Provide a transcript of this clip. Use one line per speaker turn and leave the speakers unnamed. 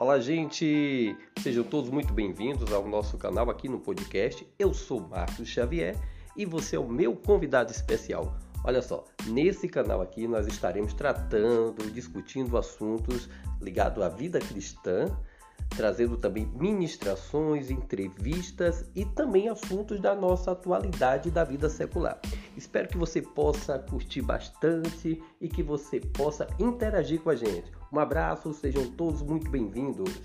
Olá, gente! Sejam todos muito bem-vindos ao nosso canal aqui no podcast. Eu sou Marcos Xavier e você é o meu convidado especial. Olha só, nesse canal aqui nós estaremos tratando, discutindo assuntos ligados à vida cristã, trazendo também ministrações, entrevistas e também assuntos da nossa atualidade da vida secular. Espero que você possa curtir bastante e que você possa interagir com a gente. Um abraço, sejam todos muito bem-vindos.